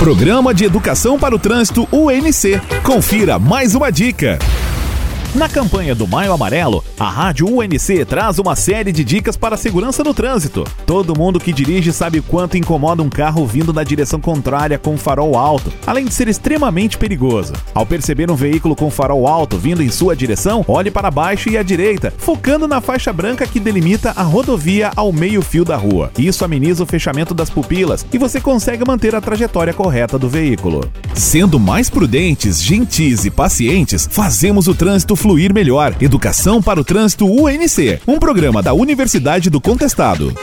Programa de Educação para o Trânsito UNC. Confira mais uma dica. Na campanha do Maio Amarelo, a Rádio UNC traz uma série de dicas para a segurança no trânsito. Todo mundo que dirige sabe quanto incomoda um carro vindo na direção contrária com farol alto, além de ser extremamente perigoso. Ao perceber um veículo com farol alto vindo em sua direção, olhe para baixo e à direita, focando na faixa branca que delimita a rodovia ao meio-fio da rua. Isso ameniza o fechamento das pupilas e você consegue manter a trajetória correta do veículo. Sendo mais prudentes, gentis e pacientes, fazemos o trânsito fluir melhor. Educação para o Trânsito UNC, um programa da Universidade do Contestado.